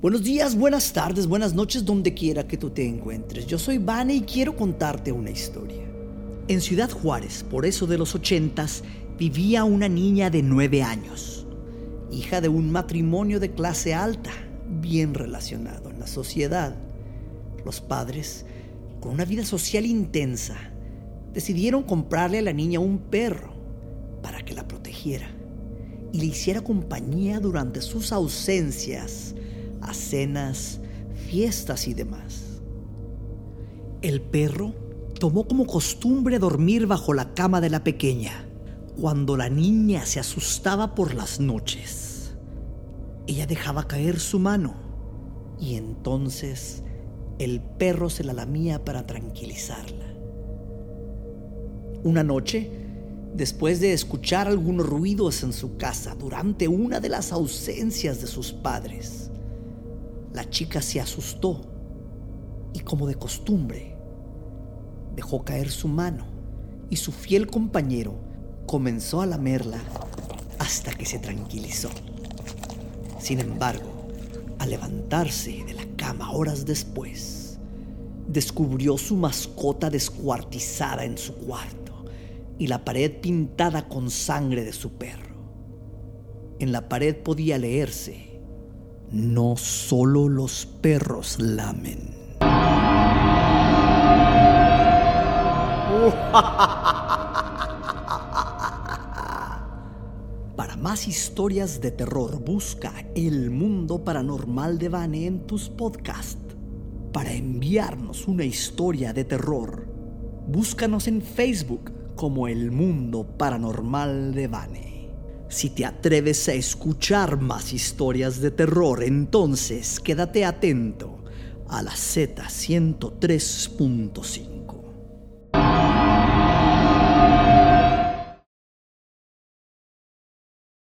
Buenos días, buenas tardes, buenas noches, donde quiera que tú te encuentres. Yo soy Vane y quiero contarte una historia. En Ciudad Juárez, por eso de los ochentas, vivía una niña de nueve años, hija de un matrimonio de clase alta, bien relacionado en la sociedad. Los padres, con una vida social intensa, decidieron comprarle a la niña un perro para que la protegiera y le hiciera compañía durante sus ausencias a cenas, fiestas y demás. El perro tomó como costumbre dormir bajo la cama de la pequeña cuando la niña se asustaba por las noches. Ella dejaba caer su mano y entonces el perro se la lamía para tranquilizarla. Una noche, después de escuchar algunos ruidos en su casa durante una de las ausencias de sus padres, la chica se asustó y como de costumbre dejó caer su mano y su fiel compañero comenzó a lamerla hasta que se tranquilizó. Sin embargo, al levantarse de la cama horas después, descubrió su mascota descuartizada en su cuarto y la pared pintada con sangre de su perro. En la pared podía leerse no solo los perros lamen. Para más historias de terror, busca El Mundo Paranormal de Vane en tus podcasts. Para enviarnos una historia de terror, búscanos en Facebook como El Mundo Paranormal de Vane. Si te atreves a escuchar más historias de terror, entonces quédate atento a la Z103.5.